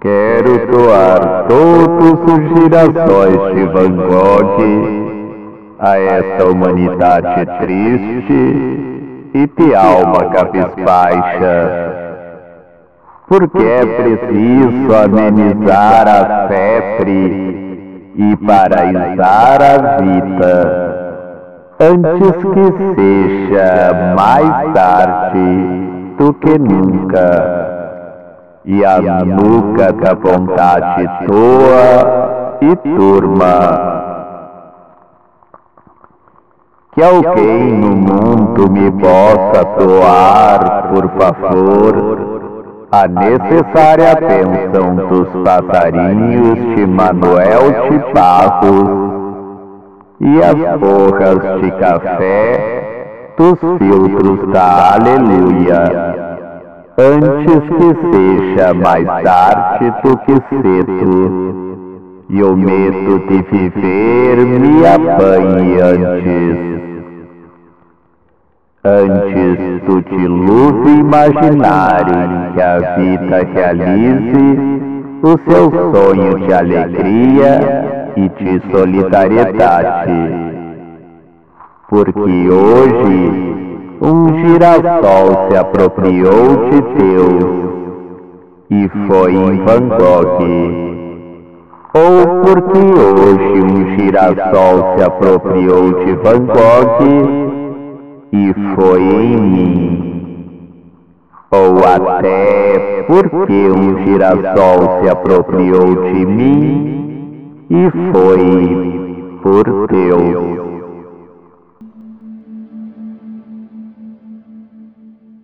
Quero doar todos os girassóis de Van Gogh a esta humanidade triste e de alma cabisbaixa, porque é preciso amenizar a febre e paraisar a vida, antes que seja mais tarde do que nunca e a nuca da vontade toa e turma. Que alguém no mundo me possa doar, por favor, a necessária atenção dos passarinhos de Manuel de Barros e as borras de café dos filtros da Aleluia antes que seja mais tarde do que cedo, e o medo de viver me apanhe antes. Antes do dilúvio imaginário que a vida realize o seu sonho de alegria e de solidariedade. Porque hoje um girassol se apropriou de Deus e foi em Van Gogh. Ou porque hoje um girassol se apropriou de Van Gogh e foi em mim. Ou até porque um girassol se apropriou de mim e foi por Deus.